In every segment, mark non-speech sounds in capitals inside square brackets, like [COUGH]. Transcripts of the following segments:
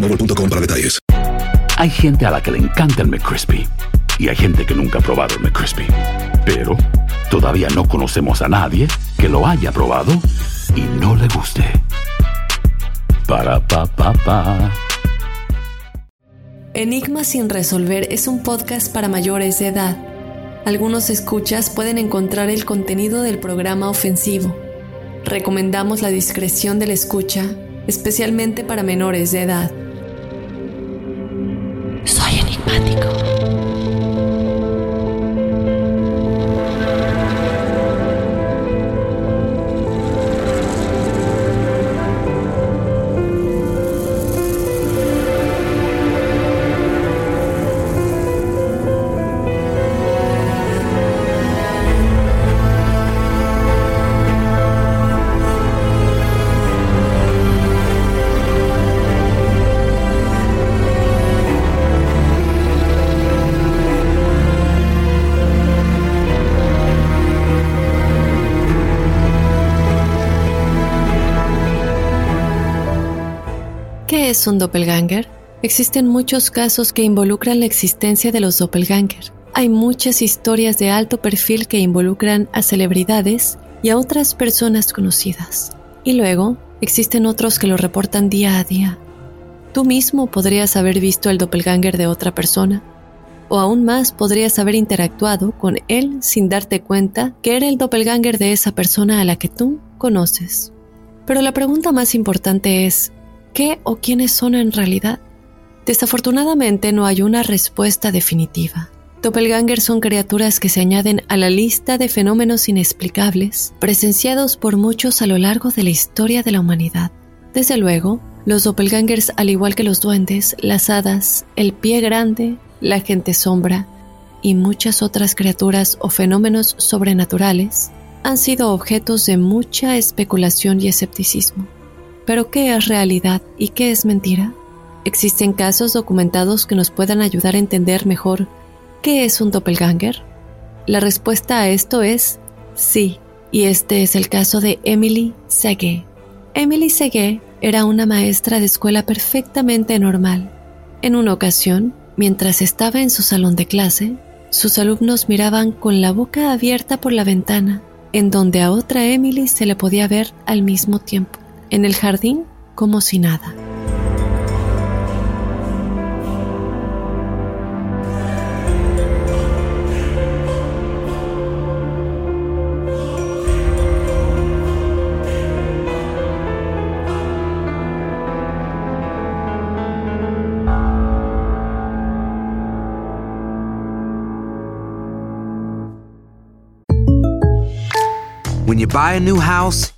boostmobile.com para detalles. Hay gente a la que le encanta el McCrispy y hay gente que nunca ha probado el McCrispy. Pero todavía no conocemos a nadie que lo haya probado y no le guste. Para pa pa pa. Enigma sin resolver es un podcast para mayores de edad. Algunos escuchas pueden encontrar el contenido del programa ofensivo. Recomendamos la discreción de la escucha, especialmente para menores de edad. Soy es un doppelganger? Existen muchos casos que involucran la existencia de los doppelganger. Hay muchas historias de alto perfil que involucran a celebridades y a otras personas conocidas. Y luego, existen otros que lo reportan día a día. Tú mismo podrías haber visto el doppelganger de otra persona, o aún más podrías haber interactuado con él sin darte cuenta que era el doppelganger de esa persona a la que tú conoces. Pero la pregunta más importante es, ¿qué o quiénes son en realidad? Desafortunadamente no hay una respuesta definitiva. Doppelgangers son criaturas que se añaden a la lista de fenómenos inexplicables presenciados por muchos a lo largo de la historia de la humanidad. Desde luego, los doppelgangers, al igual que los duendes, las hadas, el pie grande, la gente sombra y muchas otras criaturas o fenómenos sobrenaturales, han sido objetos de mucha especulación y escepticismo. Pero ¿qué es realidad y qué es mentira? ¿Existen casos documentados que nos puedan ayudar a entender mejor qué es un doppelganger? La respuesta a esto es sí, y este es el caso de Emily Segué. Emily Segué era una maestra de escuela perfectamente normal. En una ocasión, mientras estaba en su salón de clase, sus alumnos miraban con la boca abierta por la ventana, en donde a otra Emily se le podía ver al mismo tiempo, en el jardín como si nada. When you buy a new house,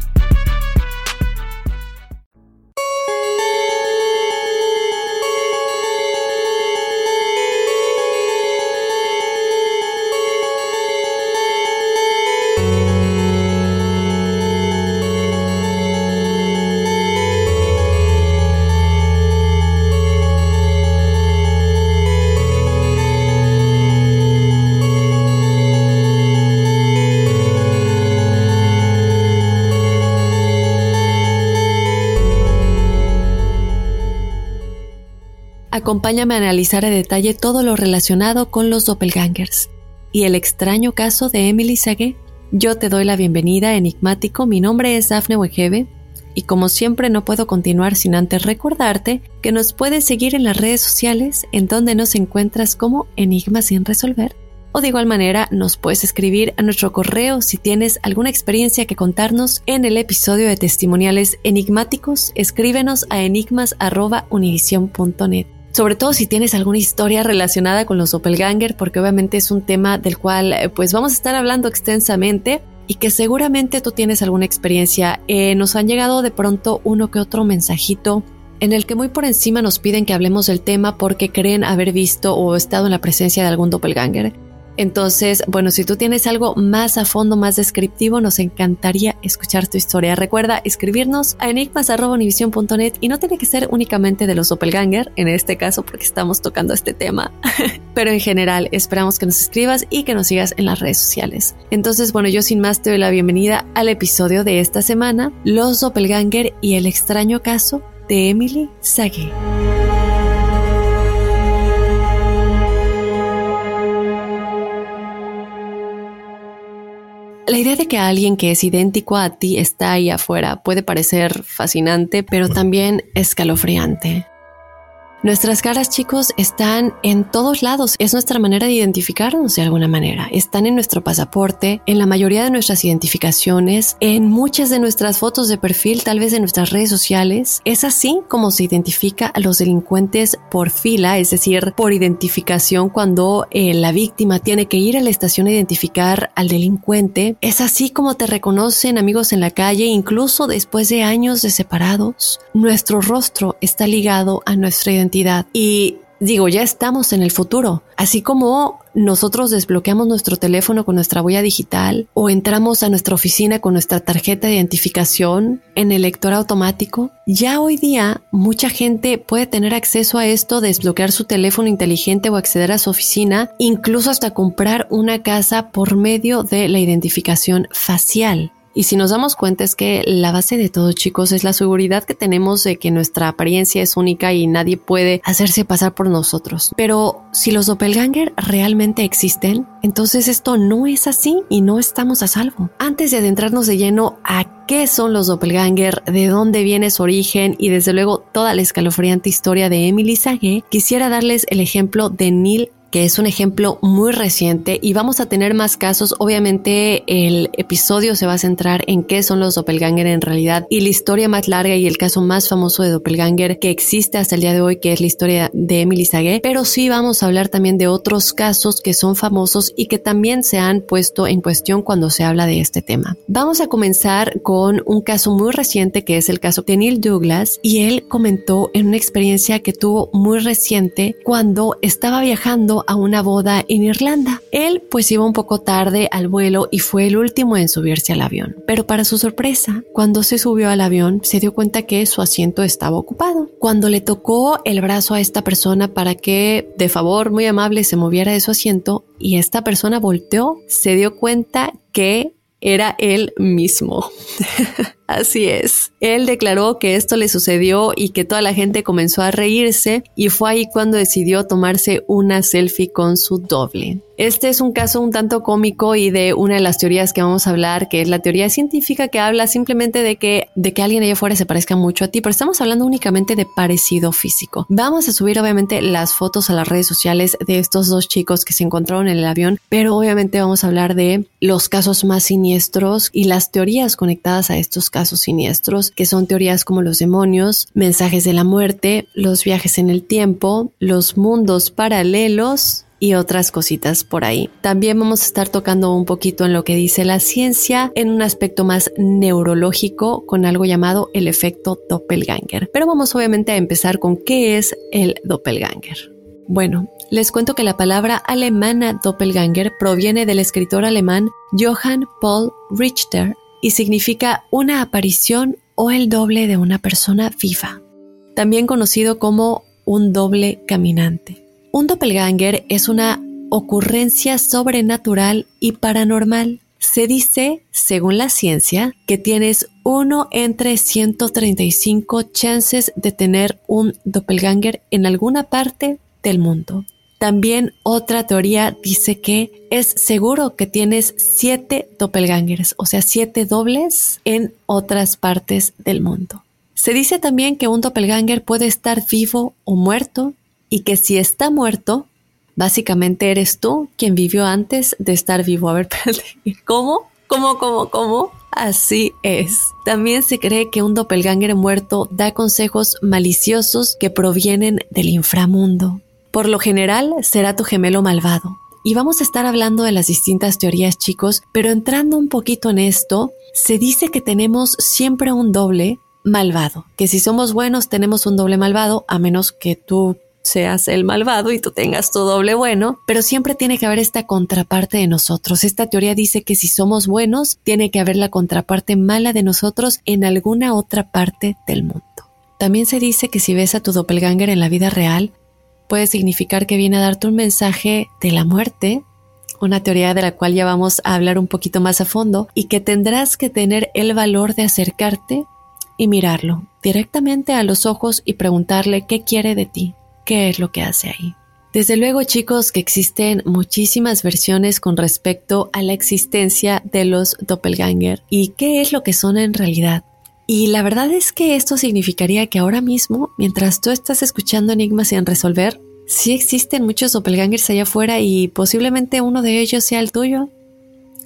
Acompáñame a analizar a detalle todo lo relacionado con los doppelgangers y el extraño caso de Emily Sage. Yo te doy la bienvenida, enigmático. Mi nombre es Dafne Wegebe y como siempre no puedo continuar sin antes recordarte que nos puedes seguir en las redes sociales en donde nos encuentras como Enigmas sin resolver. O de igual manera nos puedes escribir a nuestro correo si tienes alguna experiencia que contarnos en el episodio de testimoniales enigmáticos. Escríbenos a enigmas.univision.net sobre todo si tienes alguna historia relacionada con los doppelganger, porque obviamente es un tema del cual eh, pues vamos a estar hablando extensamente y que seguramente tú tienes alguna experiencia. Eh, nos han llegado de pronto uno que otro mensajito en el que muy por encima nos piden que hablemos del tema porque creen haber visto o estado en la presencia de algún doppelganger. Entonces, bueno, si tú tienes algo más a fondo, más descriptivo, nos encantaría escuchar tu historia. Recuerda escribirnos a enigmas.univision.net y no tiene que ser únicamente de los doppelganger, en este caso porque estamos tocando este tema, [LAUGHS] pero en general esperamos que nos escribas y que nos sigas en las redes sociales. Entonces, bueno, yo sin más te doy la bienvenida al episodio de esta semana, Los doppelganger y el extraño caso de Emily Sage. La idea de que alguien que es idéntico a ti está ahí afuera puede parecer fascinante, pero también escalofriante. Nuestras caras, chicos, están en todos lados. Es nuestra manera de identificarnos de alguna manera. Están en nuestro pasaporte, en la mayoría de nuestras identificaciones, en muchas de nuestras fotos de perfil, tal vez en nuestras redes sociales. Es así como se identifica a los delincuentes por fila, es decir, por identificación cuando eh, la víctima tiene que ir a la estación a identificar al delincuente. Es así como te reconocen amigos en la calle, incluso después de años de separados. Nuestro rostro está ligado a nuestra identidad y digo, ya estamos en el futuro. Así como nosotros desbloqueamos nuestro teléfono con nuestra huella digital o entramos a nuestra oficina con nuestra tarjeta de identificación en el lector automático, ya hoy día mucha gente puede tener acceso a esto, desbloquear su teléfono inteligente o acceder a su oficina, incluso hasta comprar una casa por medio de la identificación facial. Y si nos damos cuenta es que la base de todo, chicos, es la seguridad que tenemos de que nuestra apariencia es única y nadie puede hacerse pasar por nosotros. Pero si los doppelganger realmente existen, entonces esto no es así y no estamos a salvo. Antes de adentrarnos de lleno a qué son los doppelganger, de dónde viene su origen y desde luego toda la escalofriante historia de Emily Sage, quisiera darles el ejemplo de Neil que es un ejemplo muy reciente y vamos a tener más casos. Obviamente el episodio se va a centrar en qué son los doppelganger en realidad y la historia más larga y el caso más famoso de doppelganger que existe hasta el día de hoy, que es la historia de Emily Sage, pero sí vamos a hablar también de otros casos que son famosos y que también se han puesto en cuestión cuando se habla de este tema. Vamos a comenzar con un caso muy reciente que es el caso de Neil Douglas y él comentó en una experiencia que tuvo muy reciente cuando estaba viajando a una boda en Irlanda. Él pues iba un poco tarde al vuelo y fue el último en subirse al avión. Pero para su sorpresa, cuando se subió al avión, se dio cuenta que su asiento estaba ocupado. Cuando le tocó el brazo a esta persona para que de favor muy amable se moviera de su asiento y esta persona volteó, se dio cuenta que era él mismo. [LAUGHS] Así es. Él declaró que esto le sucedió y que toda la gente comenzó a reírse y fue ahí cuando decidió tomarse una selfie con su doble. Este es un caso un tanto cómico y de una de las teorías que vamos a hablar, que es la teoría científica que habla simplemente de que, de que alguien allá afuera se parezca mucho a ti, pero estamos hablando únicamente de parecido físico. Vamos a subir obviamente las fotos a las redes sociales de estos dos chicos que se encontraron en el avión, pero obviamente vamos a hablar de los casos más siniestros y las teorías conectadas a estos casos siniestros, que son teorías como los demonios, mensajes de la muerte, los viajes en el tiempo, los mundos paralelos, y otras cositas por ahí. También vamos a estar tocando un poquito en lo que dice la ciencia en un aspecto más neurológico con algo llamado el efecto doppelganger. Pero vamos obviamente a empezar con qué es el doppelganger. Bueno, les cuento que la palabra alemana doppelganger proviene del escritor alemán Johann Paul Richter y significa una aparición o el doble de una persona viva, también conocido como un doble caminante. Un doppelganger es una ocurrencia sobrenatural y paranormal. Se dice, según la ciencia, que tienes uno entre 135 chances de tener un doppelganger en alguna parte del mundo. También otra teoría dice que es seguro que tienes siete doppelgangers, o sea, siete dobles en otras partes del mundo. Se dice también que un doppelganger puede estar vivo o muerto, y que si está muerto, básicamente eres tú quien vivió antes de estar vivo. A ver, [LAUGHS] ¿cómo? ¿Cómo, cómo, cómo? Así es. También se cree que un doppelganger muerto da consejos maliciosos que provienen del inframundo. Por lo general, será tu gemelo malvado. Y vamos a estar hablando de las distintas teorías, chicos, pero entrando un poquito en esto, se dice que tenemos siempre un doble malvado, que si somos buenos tenemos un doble malvado, a menos que tú seas el malvado y tú tengas tu doble bueno, pero siempre tiene que haber esta contraparte de nosotros. Esta teoría dice que si somos buenos, tiene que haber la contraparte mala de nosotros en alguna otra parte del mundo. También se dice que si ves a tu doppelganger en la vida real, puede significar que viene a darte un mensaje de la muerte, una teoría de la cual ya vamos a hablar un poquito más a fondo, y que tendrás que tener el valor de acercarte y mirarlo directamente a los ojos y preguntarle qué quiere de ti, qué es lo que hace ahí. Desde luego, chicos, que existen muchísimas versiones con respecto a la existencia de los doppelganger y qué es lo que son en realidad. Y la verdad es que esto significaría que ahora mismo, mientras tú estás escuchando enigmas sin resolver, sí existen muchos doppelgangers allá afuera y posiblemente uno de ellos sea el tuyo.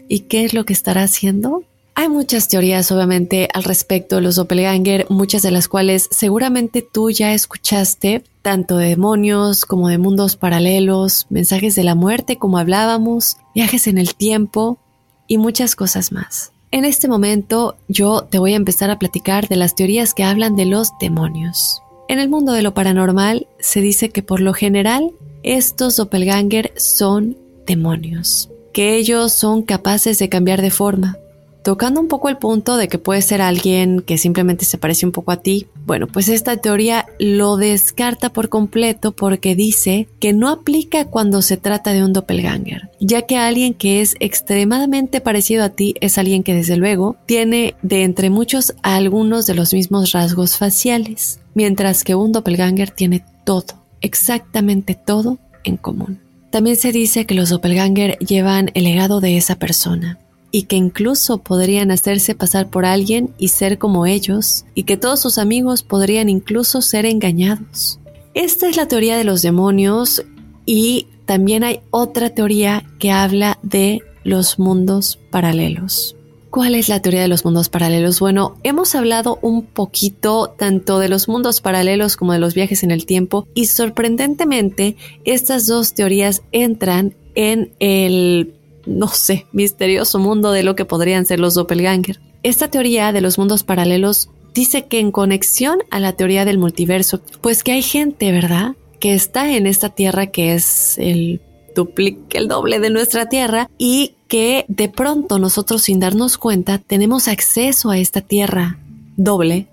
¿Y qué es lo que estará haciendo? Hay muchas teorías, obviamente, al respecto de los doppelganger, muchas de las cuales seguramente tú ya escuchaste, tanto de demonios como de mundos paralelos, mensajes de la muerte, como hablábamos, viajes en el tiempo y muchas cosas más. En este momento yo te voy a empezar a platicar de las teorías que hablan de los demonios. En el mundo de lo paranormal se dice que por lo general estos doppelganger son demonios, que ellos son capaces de cambiar de forma, Tocando un poco el punto de que puede ser alguien que simplemente se parece un poco a ti, bueno, pues esta teoría lo descarta por completo porque dice que no aplica cuando se trata de un doppelganger, ya que alguien que es extremadamente parecido a ti es alguien que desde luego tiene de entre muchos algunos de los mismos rasgos faciales, mientras que un doppelganger tiene todo, exactamente todo en común. También se dice que los doppelganger llevan el legado de esa persona, y que incluso podrían hacerse pasar por alguien y ser como ellos, y que todos sus amigos podrían incluso ser engañados. Esta es la teoría de los demonios y también hay otra teoría que habla de los mundos paralelos. ¿Cuál es la teoría de los mundos paralelos? Bueno, hemos hablado un poquito tanto de los mundos paralelos como de los viajes en el tiempo y sorprendentemente estas dos teorías entran en el no sé, misterioso mundo de lo que podrían ser los doppelganger. Esta teoría de los mundos paralelos dice que en conexión a la teoría del multiverso, pues que hay gente, ¿verdad? que está en esta tierra que es el duplique, el doble de nuestra tierra y que de pronto nosotros sin darnos cuenta tenemos acceso a esta tierra doble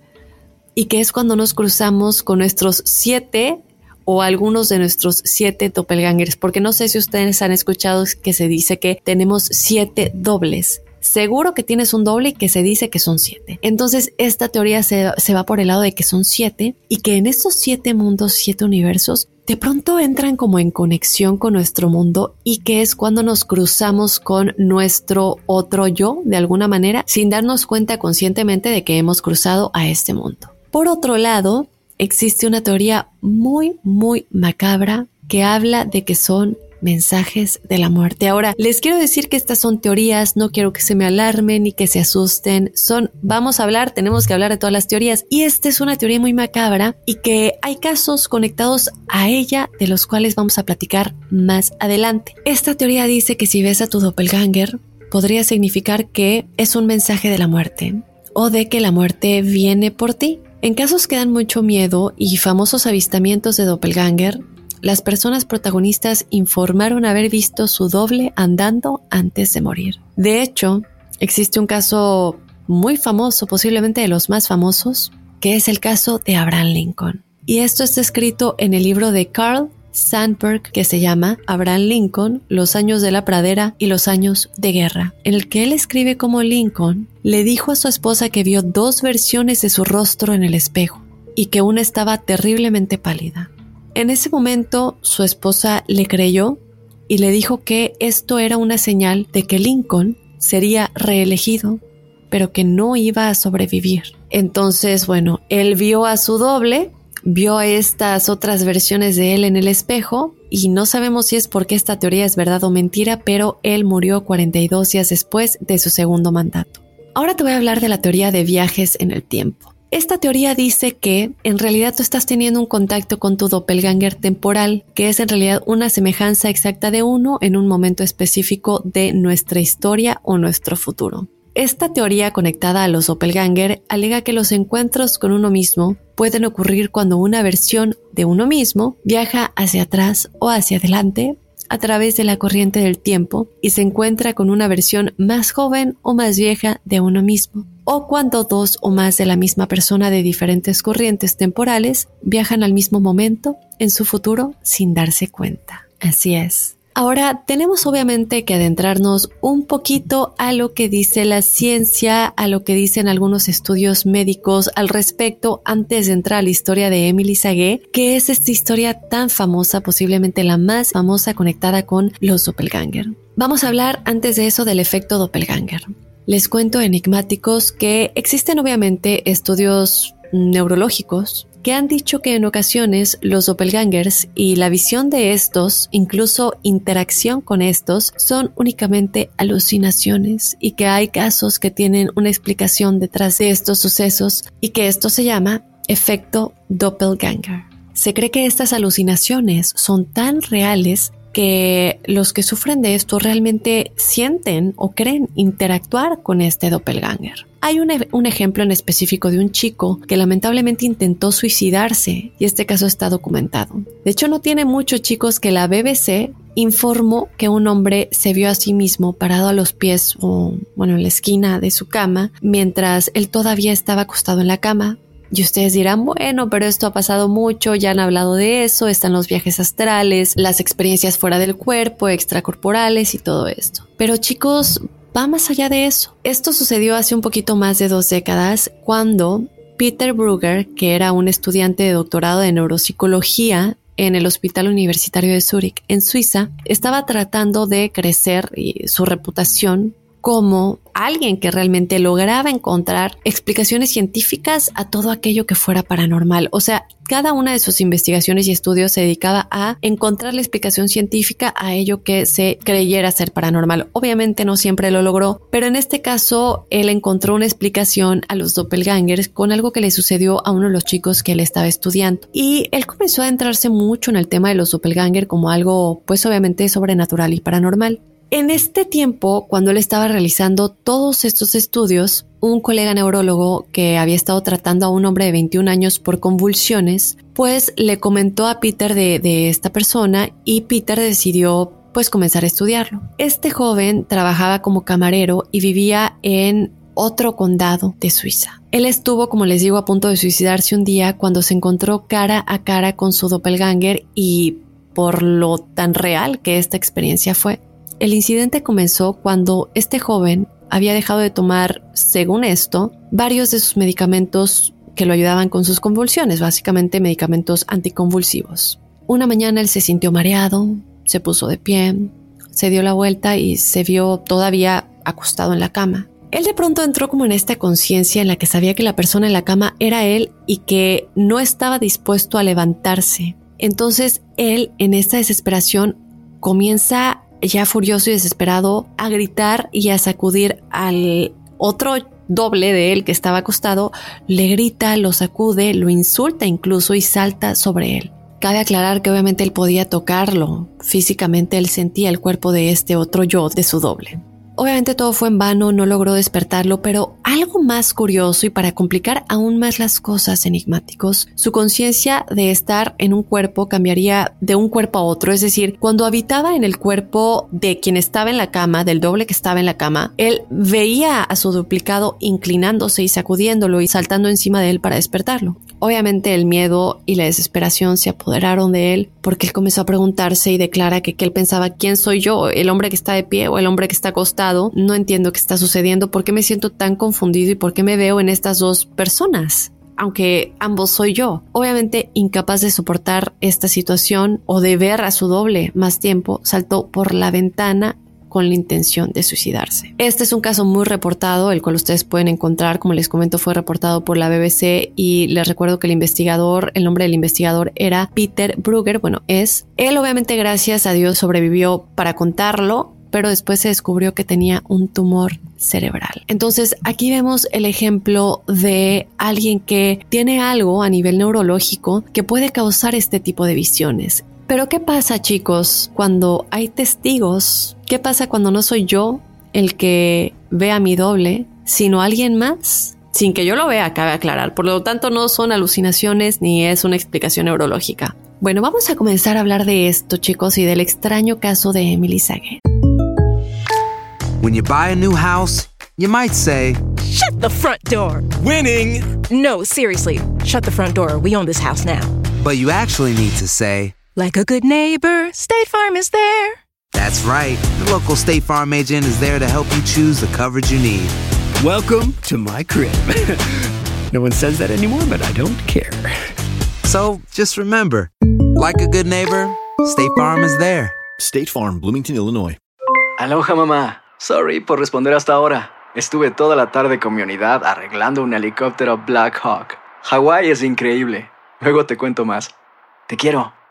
y que es cuando nos cruzamos con nuestros siete o algunos de nuestros siete doppelgangers, porque no sé si ustedes han escuchado que se dice que tenemos siete dobles. Seguro que tienes un doble y que se dice que son siete. Entonces, esta teoría se, se va por el lado de que son siete y que en estos siete mundos, siete universos, de pronto entran como en conexión con nuestro mundo y que es cuando nos cruzamos con nuestro otro yo de alguna manera sin darnos cuenta conscientemente de que hemos cruzado a este mundo. Por otro lado, existe una teoría muy, muy macabra que habla de que son mensajes de la muerte. Ahora, les quiero decir que estas son teorías, no quiero que se me alarmen ni que se asusten. Son, vamos a hablar, tenemos que hablar de todas las teorías. Y esta es una teoría muy macabra y que hay casos conectados a ella de los cuales vamos a platicar más adelante. Esta teoría dice que si ves a tu doppelganger, podría significar que es un mensaje de la muerte o de que la muerte viene por ti. En casos que dan mucho miedo y famosos avistamientos de doppelganger, las personas protagonistas informaron haber visto su doble andando antes de morir. De hecho, existe un caso muy famoso, posiblemente de los más famosos, que es el caso de Abraham Lincoln. Y esto está escrito en el libro de Carl Sandburg que se llama Abraham Lincoln, los años de la pradera y los años de guerra, en el que él escribe como Lincoln le dijo a su esposa que vio dos versiones de su rostro en el espejo y que una estaba terriblemente pálida. En ese momento su esposa le creyó y le dijo que esto era una señal de que Lincoln sería reelegido, pero que no iba a sobrevivir. Entonces, bueno, él vio a su doble, vio estas otras versiones de él en el espejo y no sabemos si es porque esta teoría es verdad o mentira, pero él murió 42 días después de su segundo mandato. Ahora te voy a hablar de la teoría de viajes en el tiempo. Esta teoría dice que en realidad tú estás teniendo un contacto con tu doppelganger temporal, que es en realidad una semejanza exacta de uno en un momento específico de nuestra historia o nuestro futuro. Esta teoría conectada a los doppelganger alega que los encuentros con uno mismo pueden ocurrir cuando una versión de uno mismo viaja hacia atrás o hacia adelante a través de la corriente del tiempo y se encuentra con una versión más joven o más vieja de uno mismo, o cuando dos o más de la misma persona de diferentes corrientes temporales viajan al mismo momento en su futuro sin darse cuenta. Así es. Ahora tenemos obviamente que adentrarnos un poquito a lo que dice la ciencia, a lo que dicen algunos estudios médicos al respecto antes de entrar a la historia de Emily Sagué, que es esta historia tan famosa, posiblemente la más famosa conectada con los doppelganger. Vamos a hablar antes de eso del efecto doppelganger. Les cuento enigmáticos que existen obviamente estudios neurológicos que han dicho que en ocasiones los doppelgangers y la visión de estos, incluso interacción con estos, son únicamente alucinaciones y que hay casos que tienen una explicación detrás de estos sucesos y que esto se llama efecto doppelganger. Se cree que estas alucinaciones son tan reales que los que sufren de esto realmente sienten o creen interactuar con este doppelganger. Hay un, e, un, ejemplo en específico de un chico que lamentablemente intentó suicidarse y este caso está documentado. De hecho, no tiene muchos chicos que la BBC informó que un hombre se vio a sí mismo parado a los pies o, bueno, en la esquina de su cama mientras él todavía estaba acostado en la cama y ustedes dirán, bueno, pero esto ha pasado mucho, ya han hablado de eso, están los viajes astrales, las experiencias fuera del cuerpo, extracorporales y todo esto. Pero chicos, va más allá de eso. Esto sucedió hace un poquito más de dos décadas cuando Peter Brugger, que era un estudiante de doctorado de neuropsicología en el Hospital Universitario de Zúrich, en Suiza, estaba tratando de crecer su reputación como alguien que realmente lograba encontrar explicaciones científicas a todo aquello que fuera paranormal. O sea, cada una de sus investigaciones y estudios se dedicaba a encontrar la explicación científica a ello que se creyera ser paranormal. Obviamente no siempre lo logró, pero en este caso él encontró una explicación a los doppelgangers con algo que le sucedió a uno de los chicos que él estaba estudiando. Y él comenzó a entrarse mucho en el tema de los doppelgangers como algo pues obviamente sobrenatural y paranormal. En este tiempo, cuando él estaba realizando todos estos estudios, un colega neurólogo que había estado tratando a un hombre de 21 años por convulsiones, pues le comentó a Peter de, esta persona y Peter decidió pues comenzar a estudiarlo. Este joven trabajaba como camarero y vivía en otro condado de Suiza. Él estuvo, como les digo, a punto de suicidarse un día cuando se encontró cara a cara con su doppelganger y por lo tan real que esta experiencia fue. El incidente comenzó cuando este joven había dejado de tomar, según esto, varios de sus medicamentos que lo ayudaban con sus convulsiones, básicamente medicamentos anticonvulsivos. Una mañana él se sintió mareado, se puso de pie, se dio la vuelta y se vio todavía acostado en la cama. Él de pronto entró como en esta conciencia en la que sabía que la persona en la cama era él y que no estaba dispuesto a levantarse. Entonces él, en esta desesperación, comienza ya furioso y desesperado a gritar y a sacudir al otro doble de él que estaba acostado, le grita, lo sacude, lo insulta incluso y salta sobre él. Cabe aclarar que obviamente él podía tocarlo, físicamente él sentía el cuerpo de este otro yo, de su doble. Obviamente todo fue en vano, no logró despertarlo, pero algo más curioso y para complicar aún más las cosas enigmáticos, su conciencia de estar en un cuerpo cambiaría de un cuerpo a otro, es decir, cuando habitaba en el cuerpo de quien estaba en la cama, del doble que estaba en la cama, él veía a su duplicado inclinándose y sacudiéndolo y saltando encima de él para despertarlo. Obviamente el miedo y la desesperación se apoderaron de él porque él comenzó a preguntarse y declara que, él pensaba quién soy yo, el hombre que está de pie o el hombre que está acostado, no entiendo qué está sucediendo, por qué me siento tan confundido y por qué me veo en estas dos personas aunque ambos soy yo. Obviamente incapaz de soportar esta situación o de ver a su doble más tiempo, saltó por la ventana con la intención de suicidarse. Este es un caso muy reportado, el cual ustedes pueden encontrar, como les comento, fue reportado por la BBC y les recuerdo que el investigador, el nombre del investigador era Peter Brugger, bueno, es, él obviamente gracias a Dios sobrevivió para contarlo, pero después se descubrió que tenía un tumor cerebral. Entonces aquí vemos el ejemplo de alguien que tiene algo a nivel neurológico que puede causar este tipo de visiones. Pero ¿qué pasa chicos cuando hay testigos? ¿Qué pasa cuando no soy yo el que ve a mi doble, sino alguien más? Sin que yo lo vea, cabe aclarar. Por lo tanto, no son alucinaciones ni es una explicación neurológica. Bueno, vamos a comenzar a hablar de esto, chicos, y del extraño caso de Emily Saget. When you buy a new house, you might say, Shut the front door! Winning! No, seriously, shut the front door. We own this house now. but you actually need to say, Like a good neighbor, State Farm is there. That's right. The local State Farm agent is there to help you choose the coverage you need. Welcome to my crib. [LAUGHS] no one says that anymore, but I don't care. So just remember, like a good neighbor, State Farm is there. State Farm, Bloomington, Illinois. Aloha mamá. Sorry por responder hasta ahora. Estuve toda la tarde con mi unidad arreglando un helicóptero Black Hawk. Hawái es increíble. Luego te cuento más. Te quiero.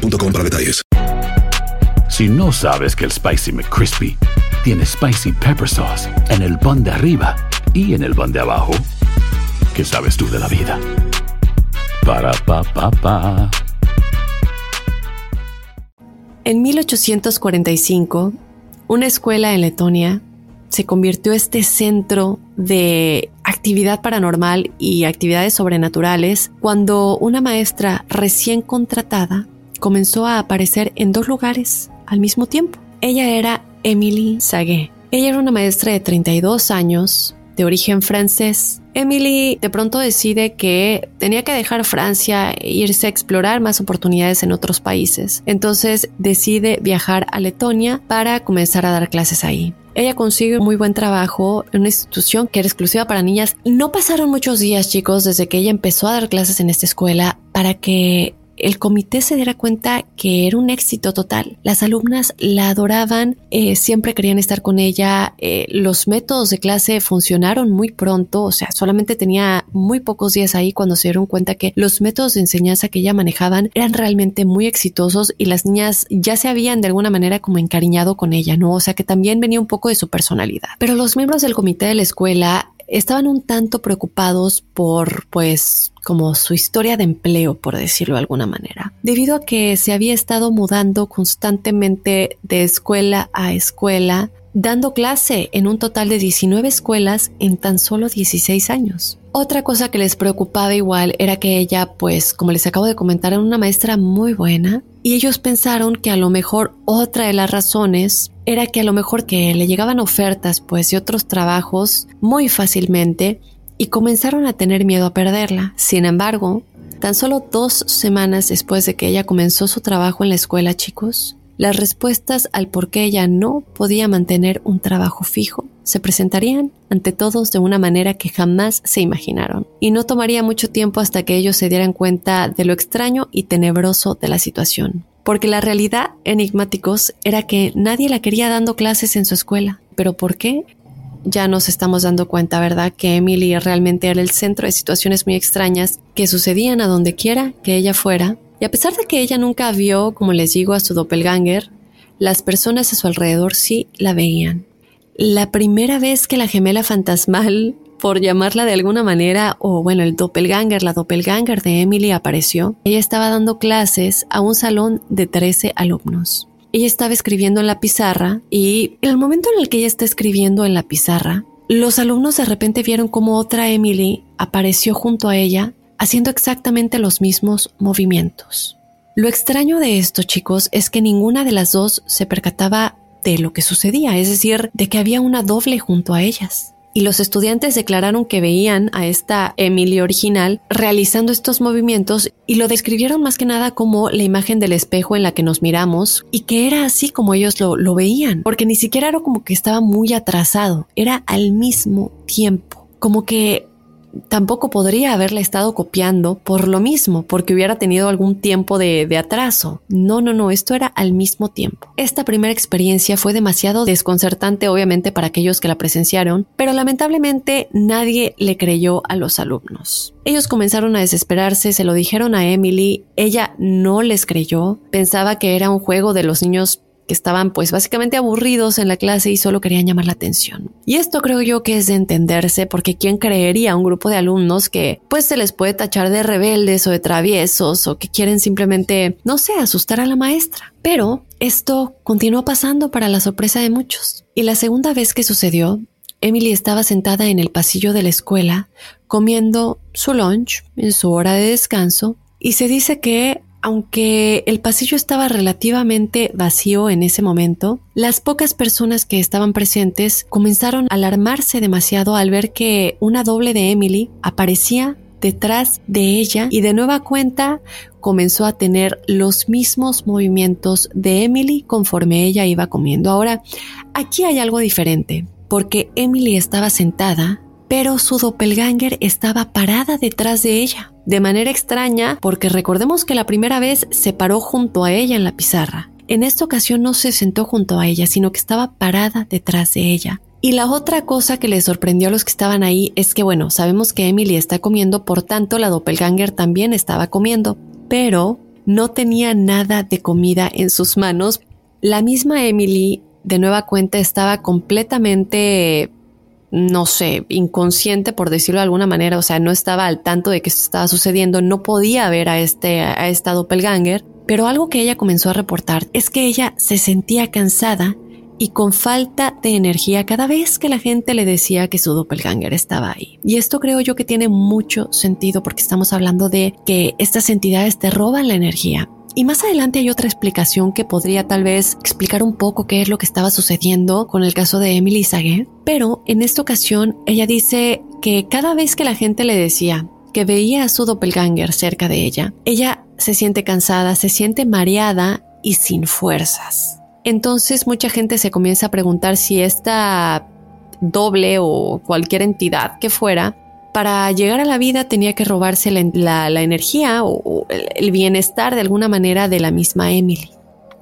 boostmobile.com para detalles. Si no sabes que el Spicy McCrispy tiene Spicy Pepper Sauce en el pan de arriba y en el pan de abajo, ¿qué sabes tú de la vida? Para, pa, pa, pa. En 1845, una escuela en Letonia se convirtió este centro de actividad paranormal y actividades sobrenaturales cuando una maestra recién contratada comenzó a aparecer en dos lugares al mismo tiempo. Ella era Emily Saguet. Ella era una maestra de 32 años, de origen francés. Emily de pronto decide que tenía que dejar Francia e irse a explorar más oportunidades en otros países. Entonces decide viajar a Letonia para comenzar a dar clases ahí. Ella consigue un muy buen trabajo en una institución que era exclusiva para niñas no pasaron muchos días chicos desde que ella empezó a dar clases en esta escuela para que el comité se diera cuenta que era un éxito total. Las alumnas la adoraban, eh, siempre querían estar con ella, eh, los métodos de clase funcionaron muy pronto, o sea, solamente tenía muy pocos días ahí cuando se dieron cuenta que los métodos de enseñanza que ella manejaban eran realmente muy exitosos y las niñas ya se habían de alguna manera como encariñado con ella, ¿no? O sea, que también venía un poco de su personalidad. Pero los miembros del comité de la escuela estaban un tanto preocupados por, pues, como su historia de empleo, por decirlo de alguna manera, debido a que se había estado mudando constantemente de escuela a escuela, dando clase en un total de 19 escuelas en tan solo 16 años. Otra cosa que les preocupaba igual era que ella, pues, como les acabo de comentar, era una maestra muy buena y ellos pensaron que a lo mejor otra de las razones era que a lo mejor que le llegaban ofertas, pues, de otros trabajos muy fácilmente y comenzaron a tener miedo a perderla. Sin embargo, tan solo dos semanas después de que ella comenzó su trabajo en la escuela, chicos, las respuestas al por qué ella no podía mantener un trabajo fijo se presentarían ante todos de una manera que jamás se imaginaron, y no tomaría mucho tiempo hasta que ellos se dieran cuenta de lo extraño y tenebroso de la situación. Porque la realidad, enigmáticos, era que nadie la quería dando clases en su escuela. ¿Pero por qué? Ya nos estamos dando cuenta, ¿verdad? Que Emily realmente era el centro de situaciones muy extrañas que sucedían a donde quiera que ella fuera y a pesar de que ella nunca vio, como les digo, a su doppelganger, las personas a su alrededor sí la veían. La primera vez que la gemela fantasmal, por llamarla de alguna manera, o bueno, el doppelganger, la doppelganger de Emily apareció, ella estaba dando clases a un salón de 13 alumnos. Ella estaba escribiendo en la pizarra y en el momento en el que ella está escribiendo en la pizarra, los alumnos de repente vieron como otra Emily apareció junto a ella haciendo exactamente los mismos movimientos. Lo extraño de esto, chicos, es que ninguna de las dos se percataba de lo que sucedía, es decir, de que había una doble junto a ellas. Y los estudiantes declararon que veían a esta Emily original realizando estos movimientos y lo describieron más que nada como la imagen del espejo en la que nos miramos y que era así como ellos lo, lo veían, porque ni siquiera era como que estaba muy atrasado, era al mismo tiempo, como que tampoco podría haberle estado copiando por lo mismo, porque hubiera tenido algún tiempo de, atraso. No, no, no, esto era al mismo tiempo. Esta primera experiencia fue demasiado desconcertante, obviamente, para aquellos que la presenciaron, pero lamentablemente nadie le creyó a los alumnos. Ellos comenzaron a desesperarse, se lo dijeron a Emily, ella no les creyó, pensaba que era un juego de los niños que estaban pues básicamente aburridos en la clase y solo querían llamar la atención. Y esto creo yo que es de entenderse porque quién creería a un grupo de alumnos que pues se les puede tachar de rebeldes o de traviesos o que quieren simplemente, no sé, asustar a la maestra. Pero esto continuó pasando para la sorpresa de muchos. Y la segunda vez que sucedió, Emily estaba sentada en el pasillo de la escuela comiendo su lunch en su hora de descanso y se dice que aunque el pasillo estaba relativamente vacío en ese momento, las pocas personas que estaban presentes comenzaron a alarmarse demasiado al ver que una doble de Emily aparecía detrás de ella y de nueva cuenta comenzó a tener los mismos movimientos de Emily conforme ella iba comiendo. Ahora, aquí hay algo diferente, porque Emily estaba sentada pero su doppelganger estaba parada detrás de ella, de manera extraña porque recordemos que la primera vez se paró junto a ella en la pizarra. En esta ocasión no se sentó junto a ella, sino que estaba parada detrás de ella. Y la otra cosa que le sorprendió a los que estaban ahí es que, bueno, sabemos que Emily está comiendo, por tanto la doppelganger también estaba comiendo, pero no tenía nada de comida en sus manos. La misma Emily, de nueva cuenta, estaba completamente no sé, inconsciente por decirlo de alguna manera, o sea, no estaba al tanto de que esto estaba sucediendo, no podía ver a este a esta doppelganger, pero algo que ella comenzó a reportar es que ella se sentía cansada y con falta de energía cada vez que la gente le decía que su doppelganger estaba ahí. Y esto creo yo que tiene mucho sentido porque estamos hablando de que estas entidades te roban la energía y más adelante hay otra explicación que podría tal vez explicar un poco qué es lo que estaba sucediendo con el caso de Emily Saguet, pero en esta ocasión ella dice que cada vez que la gente le decía que veía a su doppelganger cerca de ella, ella se siente cansada, se siente mareada y sin fuerzas. Entonces mucha gente se comienza a preguntar si esta doble o cualquier entidad que fuera para llegar a la vida tenía que robarse la, energía o el bienestar de alguna manera de la misma Emily.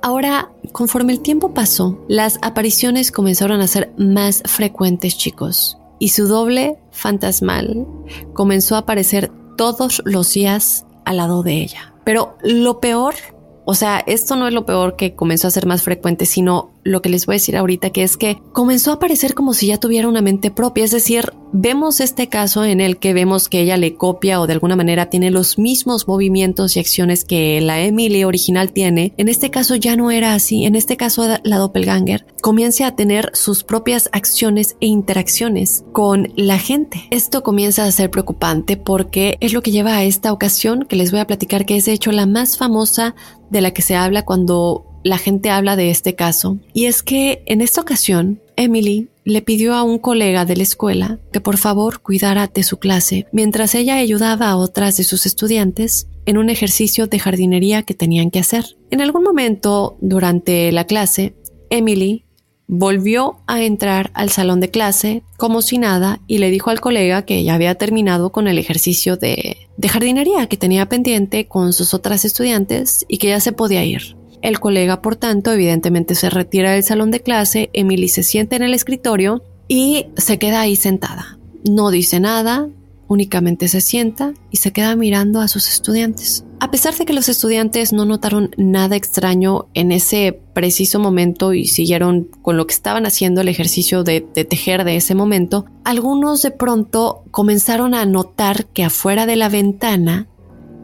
Ahora, conforme el tiempo pasó, las apariciones comenzaron a ser más frecuentes, chicos, y su doble fantasmal comenzó a aparecer todos los días al lado de ella. Pero lo peor, o sea, esto no es lo peor que comenzó a ser más frecuente, sino lo que les voy a decir ahorita, que es que comenzó a parecer como si ya tuviera una mente propia, es decir, vemos este caso en el que vemos que ella le copia o de alguna manera tiene los mismos movimientos y acciones que la Emily original tiene. En este caso ya no era así, en este caso la doppelganger comienza a tener sus propias acciones e interacciones con la gente. Esto comienza a ser preocupante porque es lo que lleva a esta ocasión que les voy a platicar que es de hecho la más famosa de la que se habla cuando la gente habla de este caso, y es que en esta ocasión Emily le pidió a un colega de la escuela que por favor cuidara de su clase mientras ella ayudaba a otras de sus estudiantes en un ejercicio de jardinería que tenían que hacer. En algún momento durante la clase, Emily volvió a entrar al salón de clase como si nada y le dijo al colega que ya había terminado con el ejercicio de, de jardinería que tenía pendiente con sus otras estudiantes y que ya se podía ir. El colega, por tanto, evidentemente se retira del salón de clase, Emily se sienta en el escritorio y se queda ahí sentada. No dice nada, únicamente se sienta y se queda mirando a sus estudiantes. A pesar de que los estudiantes no notaron nada extraño en ese preciso momento y siguieron con lo que estaban haciendo el ejercicio de, de, tejer de ese momento, algunos de pronto comenzaron a notar que afuera de la ventana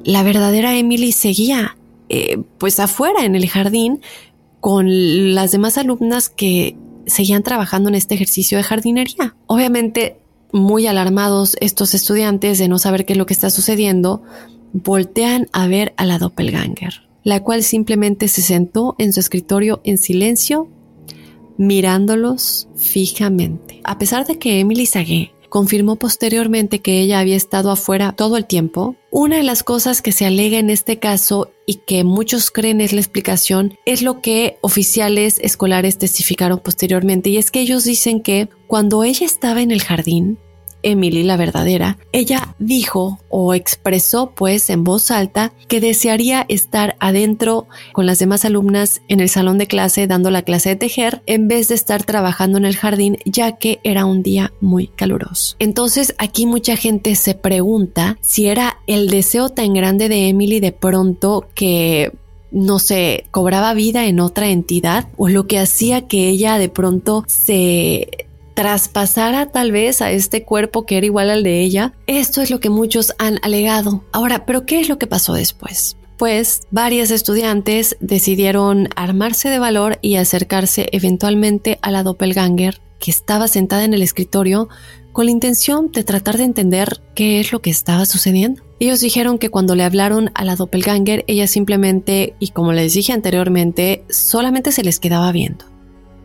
la verdadera Emily seguía eh, pues afuera en el jardín con las demás alumnas que seguían trabajando en este ejercicio de jardinería. Obviamente, muy alarmados estos estudiantes de no saber qué es lo que está sucediendo, voltean a ver a la doppelganger, la cual simplemente se sentó en su escritorio en silencio, mirándolos fijamente. A pesar de que Emily Sagué confirmó posteriormente que ella había estado afuera todo el tiempo. Una de las cosas que se alega en este caso y que muchos creen es la explicación es lo que oficiales escolares testificaron posteriormente y es que ellos dicen que cuando ella estaba en el jardín, Emily, la verdadera, ella dijo o expresó pues en voz alta que desearía estar adentro con las demás alumnas en el salón de clase dando la clase de tejer en vez de estar trabajando en el jardín ya que era un día muy caluroso. Entonces aquí mucha gente se pregunta si era el deseo tan grande de Emily de pronto que no sé, cobraba vida en otra entidad o lo que hacía que ella de pronto se traspasara tal vez a este cuerpo que era igual al de ella. Esto es lo que muchos han alegado. Ahora, ¿pero qué es lo que pasó después? Pues varias estudiantes decidieron armarse de valor y acercarse eventualmente a la doppelganger que estaba sentada en el escritorio con la intención de tratar de entender qué es lo que estaba sucediendo. Ellos dijeron que cuando le hablaron a la doppelganger, ella simplemente, y como les dije anteriormente, solamente se les quedaba viendo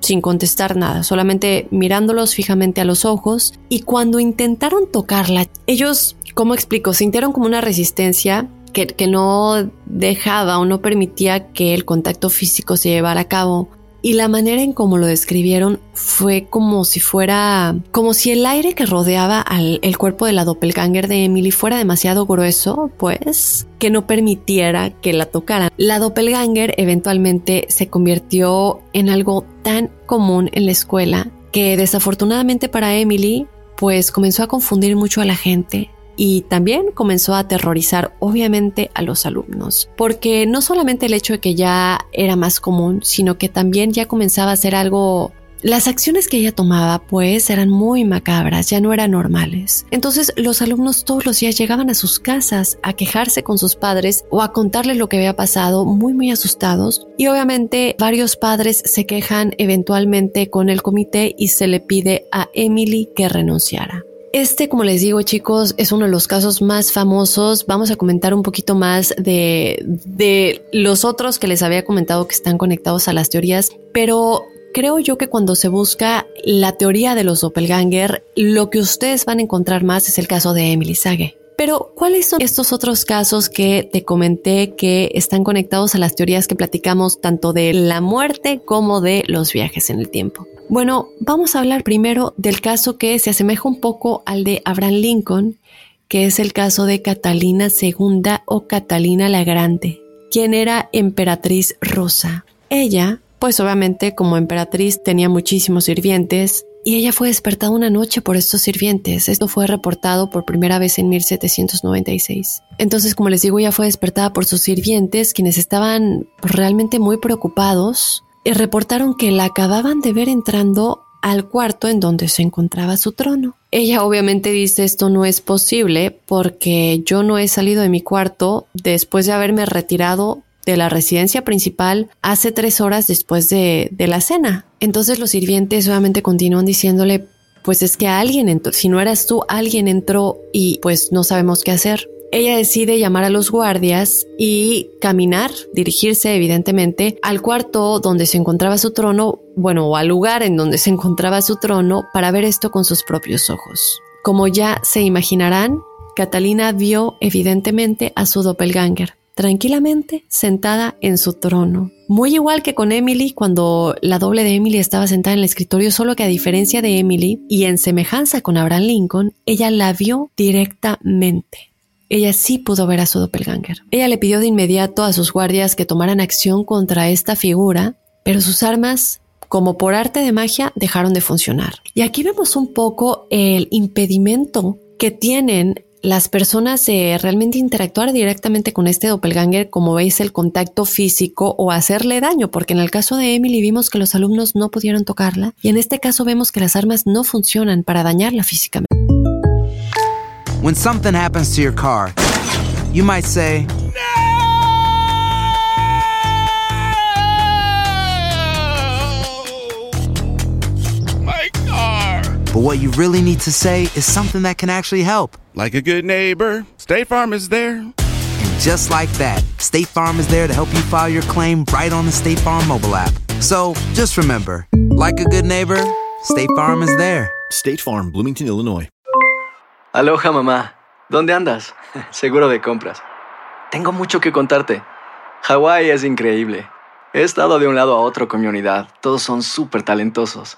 sin contestar nada, solamente mirándolos fijamente a los ojos. Y cuando intentaron tocarla, ellos, ¿cómo explico? Sintieron como una resistencia que, que no dejaba o no permitía que el contacto físico se llevara a cabo y la manera en cómo lo describieron fue como si fuera, como si el aire que rodeaba al el cuerpo de la doppelganger de Emily fuera demasiado grueso, pues, que no permitiera que la tocaran. La doppelganger eventualmente se convirtió en algo tan común en la escuela que desafortunadamente para Emily, pues comenzó a confundir mucho a la gente y también comenzó a aterrorizar obviamente a los alumnos, porque no solamente el hecho de que ya era más común, sino que también ya comenzaba a ser algo las acciones que ella tomaba, pues, eran muy macabras, ya no eran normales. Entonces, los alumnos todos los días llegaban a sus casas a quejarse con sus padres o a contarles lo que había pasado, muy, muy asustados. Y obviamente, varios padres se quejan eventualmente con el comité y se le pide a Emily que renunciara. Este, como les digo chicos, es uno de los casos más famosos. Vamos a comentar un poquito más de, de los otros que les había comentado que están conectados a las teorías, pero creo yo que cuando se busca la teoría de los doppelganger, lo que ustedes van a encontrar más es el caso de Emily Sage. Pero, ¿cuáles son estos otros casos que te comenté que están conectados a las teorías que platicamos tanto de la muerte como de los viajes en el tiempo? Bueno, vamos a hablar primero del caso que se asemeja un poco al de Abraham Lincoln, que es el caso de Catalina II o Catalina la Grande, quien era emperatriz rusa. Ella, pues obviamente como emperatriz tenía muchísimos sirvientes, y ella fue despertada una noche por estos sirvientes. Esto fue reportado por primera vez en 1796. Entonces, como les digo, ella fue despertada por sus sirvientes, quienes estaban realmente muy preocupados y reportaron que la acababan de ver entrando al cuarto en donde se encontraba su trono. Ella obviamente dice esto no es posible porque yo no he salido de mi cuarto después de haberme retirado de la residencia principal hace tres horas después de, de la cena. Entonces los sirvientes obviamente continúan diciéndole, pues es que alguien si no eras tú, alguien entró y pues no sabemos qué hacer. Ella decide llamar a los guardias y caminar, dirigirse evidentemente al cuarto donde se encontraba su trono, bueno, o al lugar en donde se encontraba su trono para ver esto con sus propios ojos. Como ya se imaginarán, Catalina vio evidentemente a su doppelganger, tranquilamente sentada en su trono. Muy igual que con Emily cuando la doble de Emily estaba sentada en el escritorio, solo que a diferencia de Emily y en semejanza con Abraham Lincoln, ella la vio directamente. Ella sí pudo ver a su doppelganger. Ella le pidió de inmediato a sus guardias que tomaran acción contra esta figura, pero sus armas como por arte de magia, dejaron de funcionar. Y aquí vemos un poco el impedimento que tienen las personas de realmente interactuar directamente con este doppelganger, como veis, el contacto físico o hacerle daño, porque en el caso de Emily vimos que los alumnos no pudieron tocarla y en este caso vemos que las armas no funcionan para dañarla físicamente. When something happens to your car, you might say, but what you really need to say is something that can actually help. Like a good neighbor, State Farm is there. And just like that, State Farm is there to help you file your claim right on the State Farm mobile app. So just remember, like a good neighbor, State Farm is there. State Farm, Bloomington, Illinois. Aloha mamá, ¿dónde andas? [LAUGHS] Seguro de compras. Tengo mucho que contarte. Hawái es increíble. He estado de un lado a otro con mi unidad. Todos son súper talentosos.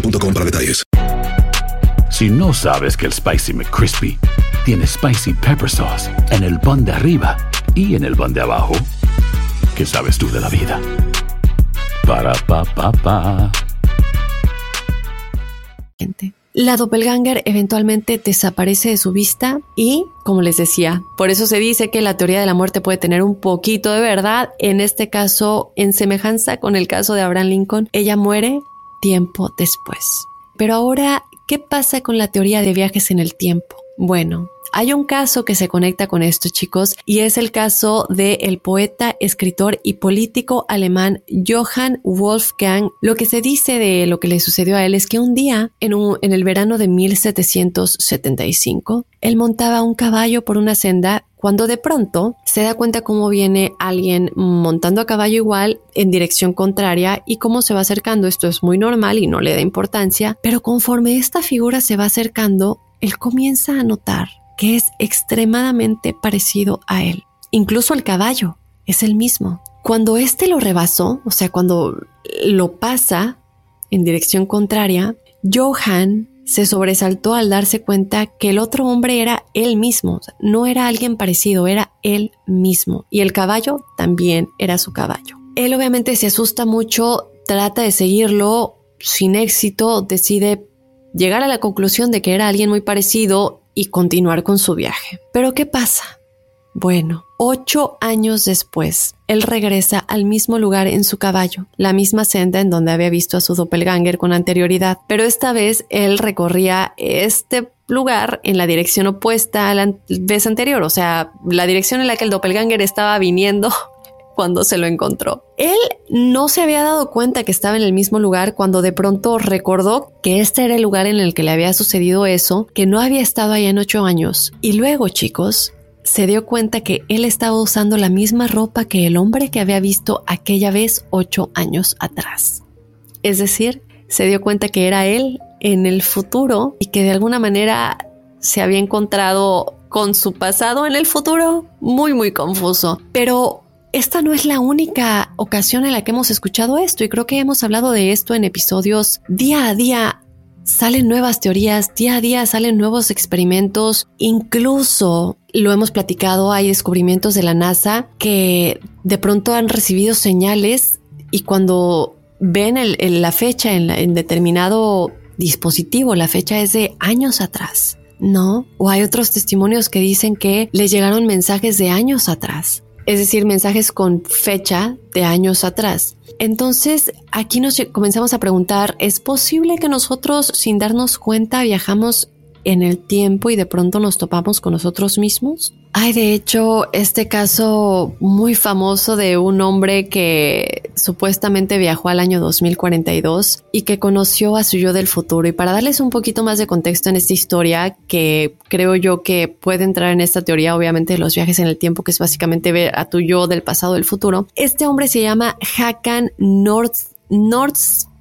para detalles. Si no sabes que el Spicy McCrispy tiene Spicy Pepper Sauce en el pan de arriba y en el pan de abajo, ¿qué sabes tú de la vida? Para, pa, pa, pa. La doppelganger eventualmente desaparece de su vista y, como les decía, por eso se dice que la teoría de la muerte puede tener un poquito de verdad. En este caso, en semejanza con el caso de Abraham Lincoln, ella muere tiempo después. Pero ahora, ¿qué pasa con la teoría de viajes en el tiempo? Bueno, hay un caso que se conecta con esto, chicos, y es el caso del el poeta, escritor y político alemán Johann Wolfgang. Lo que se dice de lo que le sucedió a él es que un día, en, un, en el verano de 1775, él montaba un caballo por una senda cuando de pronto se da cuenta cómo viene alguien montando a caballo igual en dirección contraria y cómo se va acercando. Esto es muy normal y no le da importancia, pero conforme esta figura se va acercando, él comienza a notar que es extremadamente parecido a él. Incluso el caballo es el mismo. Cuando éste lo rebasó, o sea, cuando lo pasa en dirección contraria, Johann se sobresaltó al darse cuenta que el otro hombre era él mismo, no era alguien parecido, era él mismo. Y el caballo también era su caballo. Él obviamente se asusta mucho, trata de seguirlo sin éxito, decide llegar a la conclusión de que era alguien muy parecido y continuar con su viaje. Pero ¿qué pasa? Bueno, ocho años después, él regresa al mismo lugar en su caballo, la misma senda en donde había visto a su doppelganger con anterioridad, pero esta vez él recorría este lugar en la dirección opuesta a la vez anterior, o sea, la dirección en la que el doppelganger estaba viniendo [LAUGHS] cuando se lo encontró. Él no se había dado cuenta que estaba en el mismo lugar cuando de pronto recordó que este era el lugar en el que le había sucedido eso, que no había estado ahí en ocho años. Y luego, chicos, se dio cuenta que él estaba usando la misma ropa que el hombre que había visto aquella vez ocho años atrás. Es decir, se dio cuenta que era él en el futuro y que de alguna manera se había encontrado con su pasado en el futuro muy muy confuso. Pero esta no es la única ocasión en la que hemos escuchado esto y creo que hemos hablado de esto en episodios día a día. Salen nuevas teorías, día a día salen nuevos experimentos, incluso lo hemos platicado, hay descubrimientos de la NASA que de pronto han recibido señales y cuando ven la fecha en, en determinado dispositivo, la fecha es de años atrás, ¿no? O hay otros testimonios que dicen que les llegaron mensajes de años atrás, es decir, mensajes con fecha de años atrás. Entonces, aquí nos comenzamos a preguntar, ¿es posible que nosotros sin darnos cuenta viajamos en el tiempo y de pronto nos topamos con nosotros mismos? Hay de hecho este caso muy famoso de un hombre que supuestamente viajó al año 2042 y que conoció a su yo del futuro. Y para darles un poquito más de contexto en esta historia, que creo yo que puede entrar en esta teoría, obviamente, de los viajes en el tiempo, que es básicamente ver a tu yo del pasado del futuro. Este hombre se llama Hakan North,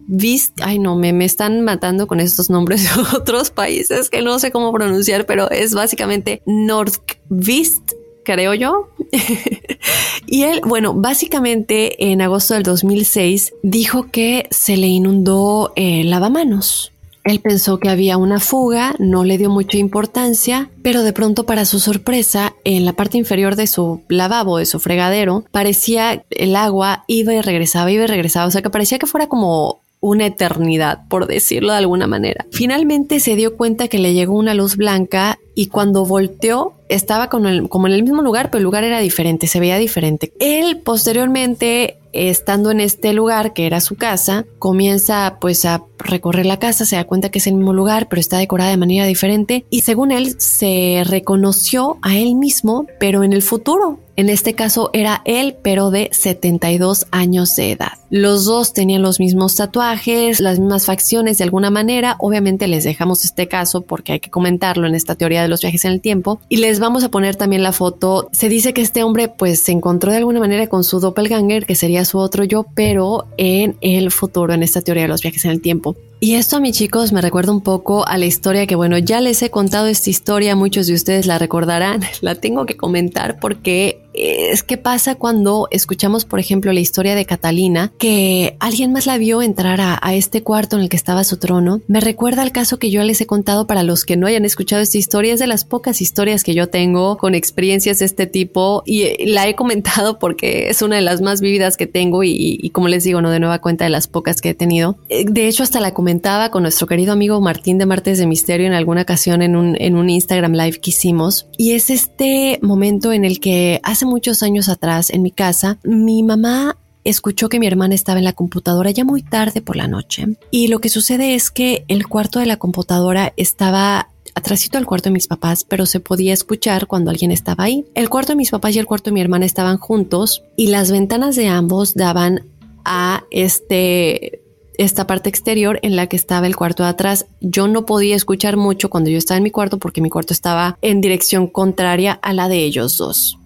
Vist, ay no, me, me están matando con estos nombres [LAUGHS] de otros países que no sé cómo pronunciar, pero es básicamente Nordvist, creo yo. [LAUGHS] y él, bueno, básicamente en agosto del 2006 dijo que se le inundó el lavamanos. Él pensó que había una fuga, no le dio mucha importancia, pero de pronto para su sorpresa, en la parte inferior de su lavabo, de su fregadero, parecía el agua iba y regresaba, iba y regresaba, o sea que parecía que fuera como una eternidad, por decirlo de alguna manera. Finalmente se dio cuenta que le llegó una luz blanca y cuando volteó estaba como en el mismo lugar, pero el lugar era diferente, se veía diferente. Él posteriormente, estando en este lugar que era su casa, comienza pues a recorrer la casa, se da cuenta que es el mismo lugar, pero está decorada de manera diferente y según él se reconoció a él mismo, pero en el futuro. En este caso era él, pero de 72 años de edad. Los dos tenían los mismos tatuajes, las mismas facciones de alguna manera. Obviamente les dejamos este caso porque hay que comentarlo en esta teoría de los viajes en el tiempo. Y les vamos a poner también la foto. Se dice que este hombre pues se encontró de alguna manera con su doppelganger, que sería su otro yo, pero en el futuro, en esta teoría de los viajes en el tiempo. Y esto a mis chicos me recuerda un poco a la historia que, bueno, ya les he contado esta historia, muchos de ustedes la recordarán, [LAUGHS] la tengo que comentar porque es que pasa cuando escuchamos, por ejemplo, la historia de Catalina, que alguien más la vio entrar a, este cuarto en el que estaba su trono. Me recuerda al caso que yo les he contado para los que no hayan escuchado esta historia. Es de las pocas historias que yo tengo con experiencias de este tipo y eh, la he comentado porque es una de las más vividas que tengo y, como les digo, no de nueva cuenta de las pocas que he tenido. Eh, de hecho, hasta la comentaba con nuestro querido amigo Martín de Martes de Misterio en alguna ocasión en un, en un Instagram live que hicimos. Y es este momento en el que hace muchos años atrás en mi casa, mi mamá escuchó que mi hermana estaba en la computadora ya muy tarde por la noche. Y lo que sucede es que el cuarto de la computadora estaba atrásito al cuarto de mis papás, pero se podía escuchar cuando alguien estaba ahí. El cuarto de mis papás y el cuarto de mi hermana estaban juntos y las ventanas de ambos daban a este esta parte exterior en la que estaba el cuarto de atrás. Yo no podía escuchar mucho cuando yo estaba en mi cuarto porque mi cuarto estaba en dirección contraria a la de ellos dos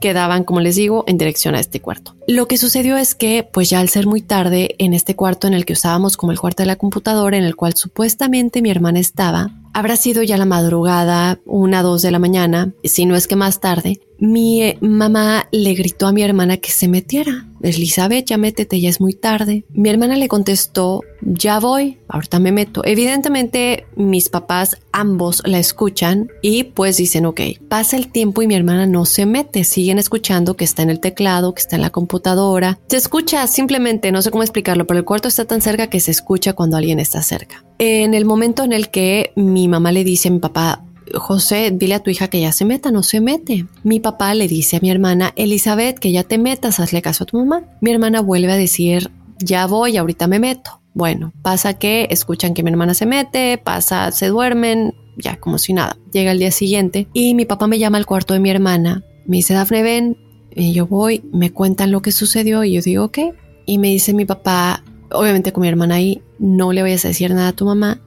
quedaban, como les digo, en dirección a este cuarto. Lo que sucedió es que, pues ya al ser muy tarde, en este cuarto en el que usábamos como el cuarto de la computadora, en el cual supuestamente mi hermana estaba, habrá sido ya la madrugada, una, dos de la mañana, si no es que más tarde, mi eh, mamá le gritó a mi hermana que se metiera. Elizabeth, ya métete, ya es muy tarde. Mi hermana le contestó, ya voy, ahorita me meto. Evidentemente mis papás ambos la escuchan y pues dicen, ok, pasa el tiempo y mi hermana no se mete, siguen escuchando que está en el teclado, que está en la computadora. Se escucha simplemente, no sé cómo explicarlo, pero el cuarto está tan cerca que se escucha cuando alguien está cerca. En el momento en el que mi mamá le dice a mi papá, José, dile a tu hija que ya se meta, no se mete. Mi papá le dice a mi hermana, Elizabeth, que ya te metas, hazle caso a tu mamá. Mi hermana vuelve a decir, ya voy, ahorita me meto. Bueno, pasa que escuchan que mi hermana se mete, pasa, se duermen, ya como si nada. Llega el día siguiente y mi papá me llama al cuarto de mi hermana. Me dice, Dafne, ven. Y yo voy, me cuentan lo que sucedió y yo digo, ¿qué? Y me dice mi papá, obviamente con mi hermana ahí, no le vayas a decir nada a tu mamá,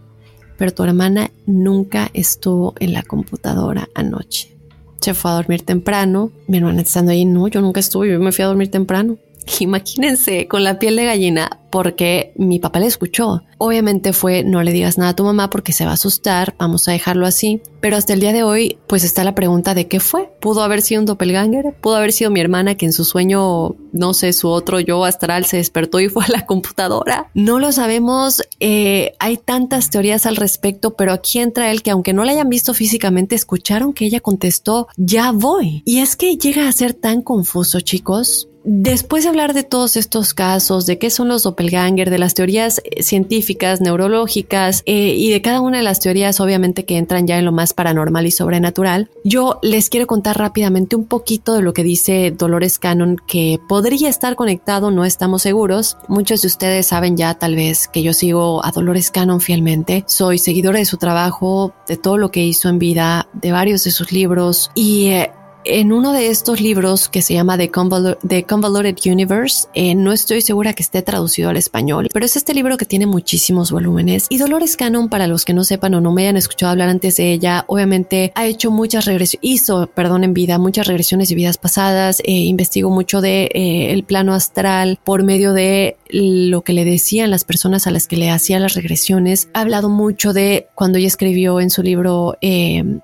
pero tu hermana nunca estuvo en la computadora anoche. Se fue a dormir temprano. Mi hermana estando ahí, no, yo nunca estuve, yo me fui a dormir temprano. [LAUGHS] Imagínense con la piel de gallina porque mi papá le escuchó. Obviamente fue no le digas nada a tu mamá porque se va a asustar, vamos a dejarlo así. Pero hasta el día de hoy pues está la pregunta de qué fue. ¿Pudo haber sido un doppelganger? ¿Pudo haber sido mi hermana que en su sueño, no sé, su otro yo astral se despertó y [LAUGHS] fue a la computadora? No lo sabemos. Eh, hay tantas teorías al respecto, pero aquí entra el que aunque no la hayan visto físicamente, escucharon que ella contestó, ya voy. Y es que llega a ser tan confuso, chicos. Después de hablar de todos estos casos, de qué son los doppelganger, de las teorías eh, científicas, neurológicas eh, y de cada una de las teorías obviamente que entran ya en lo más paranormal y sobrenatural, yo les quiero contar rápidamente un poquito de lo que dice Dolores Cannon que podría estar conectado, no estamos seguros. Muchos de ustedes saben ya tal vez que yo sigo a Dolores Cannon fielmente, soy seguidora de su trabajo, de todo lo que hizo en vida, de varios de sus libros y... Eh, en uno de estos libros que se llama The, Convoluted Universe, eh, no estoy segura que esté traducido al español, pero es este libro que tiene muchísimos volúmenes. Y Dolores Cannon, para los que no sepan o no me hayan escuchado hablar antes de ella, obviamente ha hecho muchas regresiones, hizo, perdón, en vida, muchas regresiones de vidas pasadas, eh, investigó mucho de eh, el plano astral por medio de lo que le decían las personas a las que le hacía las regresiones. Ha hablado mucho de cuando ella escribió en su libro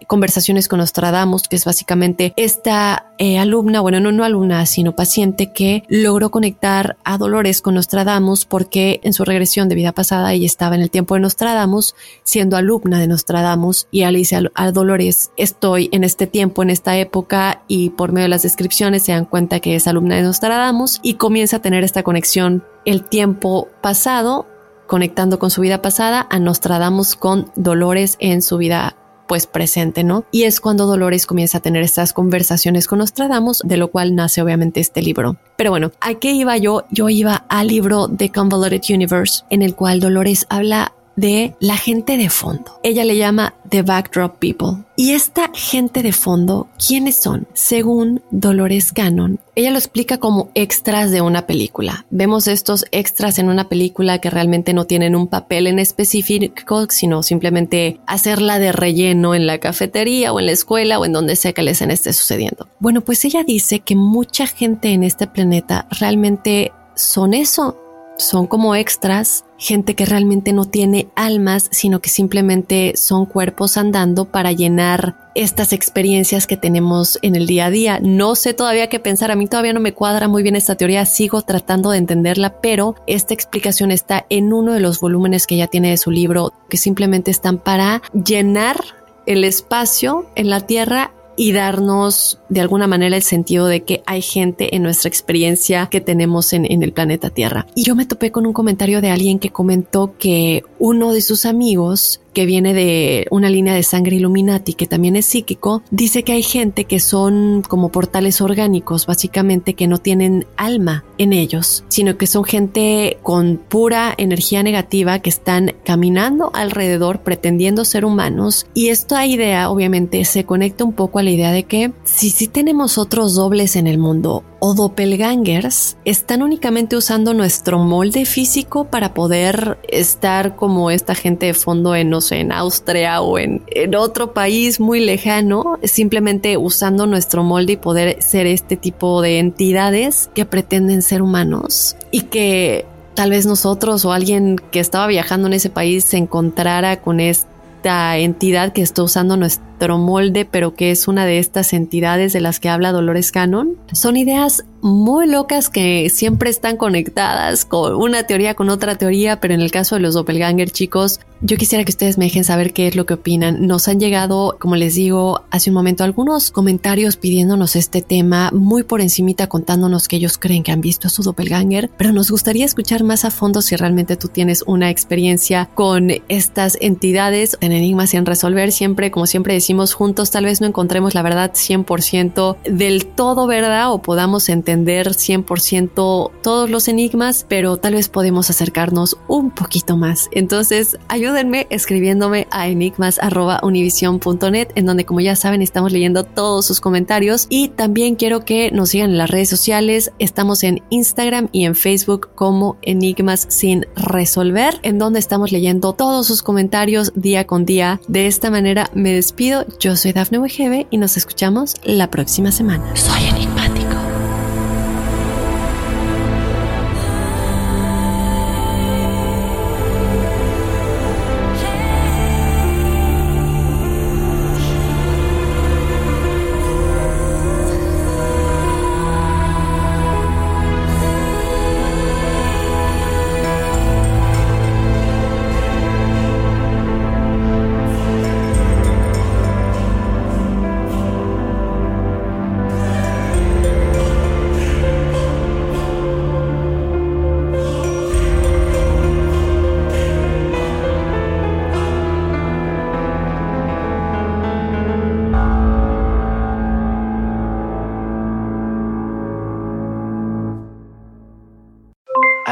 Conversaciones con Nostradamus, que es básicamente esta eh, alumna, bueno, no, no alumna, sino paciente que logró conectar a Dolores con Nostradamus porque en su regresión de vida pasada ella estaba en el tiempo de Nostradamus, siendo alumna de Nostradamus y le dice a, Dolores, estoy en este tiempo, en esta época y por medio de las descripciones se dan cuenta que es alumna de Nostradamus y comienza a tener esta conexión el tiempo pasado conectando con su vida pasada a Nostradamus con Dolores en su vida pues presente, ¿no? Y es cuando Dolores comienza a tener estas conversaciones con Nostradamus, de lo cual nace obviamente este libro. Pero bueno, ¿a qué iba yo? Yo iba al libro The Convoluted Universe, en el cual Dolores habla de la gente de fondo. Ella le llama The Backdrop People. Y esta gente de fondo, ¿quiénes son? Según Dolores Cannon, ella lo explica como extras de una película. Vemos estos extras en una película que realmente no tienen un papel en específico, sino simplemente hacerla de relleno en la cafetería o en la escuela o en donde sea que les esté sucediendo. Bueno, pues ella dice que mucha gente en este planeta realmente son eso, son como extras, gente que realmente no tiene almas, sino que simplemente son cuerpos andando para llenar estas experiencias que tenemos en el día a día. No sé todavía qué pensar, a mí todavía no me cuadra muy bien esta teoría, sigo tratando de entenderla, pero esta explicación está en uno de los volúmenes que ella tiene de su libro, que simplemente están para llenar el espacio en la Tierra y darnos de alguna manera el sentido de que hay gente en nuestra experiencia que tenemos en, el planeta Tierra. Y yo me topé con un comentario de alguien que comentó que uno de sus amigos que viene de una línea de sangre Illuminati, que también es psíquico, dice que hay gente que son como portales orgánicos, básicamente que no tienen alma en ellos, sino que son gente con pura energía negativa que están caminando alrededor pretendiendo ser humanos. Y esta idea obviamente se conecta un poco a la idea de que si sí tenemos otros dobles en el mundo o doppelgangers, están únicamente usando nuestro molde físico para poder estar como esta gente de fondo en en Austria o en, en otro país muy lejano, simplemente usando nuestro molde y poder ser este tipo de entidades que pretenden ser humanos y que tal vez nosotros o alguien que estaba viajando en ese país se encontrara con esta entidad que está usando nuestro electromolde, pero que es una de estas entidades de las que habla Dolores Cannon. Son ideas muy locas que siempre están conectadas con una teoría con otra teoría, pero en el caso de los doppelganger chicos, yo quisiera que ustedes me dejen saber qué es lo que opinan. Nos han llegado, como les digo, hace un momento algunos comentarios pidiéndonos este tema muy por encimita contándonos que ellos creen que han visto a su doppelganger, pero nos gustaría escuchar más a fondo si realmente tú tienes una experiencia con estas entidades en enigmas sin resolver. Siempre, como siempre decimos, juntos tal vez no encontremos la verdad 100% del todo verdad o podamos entender 100% todos los enigmas, pero tal vez podemos acercarnos un poquito más. Entonces, ayúdenme escribiéndome a enigmas.univision.net, en donde, como ya saben, estamos leyendo todos sus comentarios y también quiero que nos sigan en las redes sociales. Estamos en Instagram y en Facebook como Enigmas sin resolver, en donde estamos leyendo todos sus comentarios día con día. De esta manera me despido. Yo soy Dafne Wegebe y nos escuchamos la próxima semana. Soy enigmático.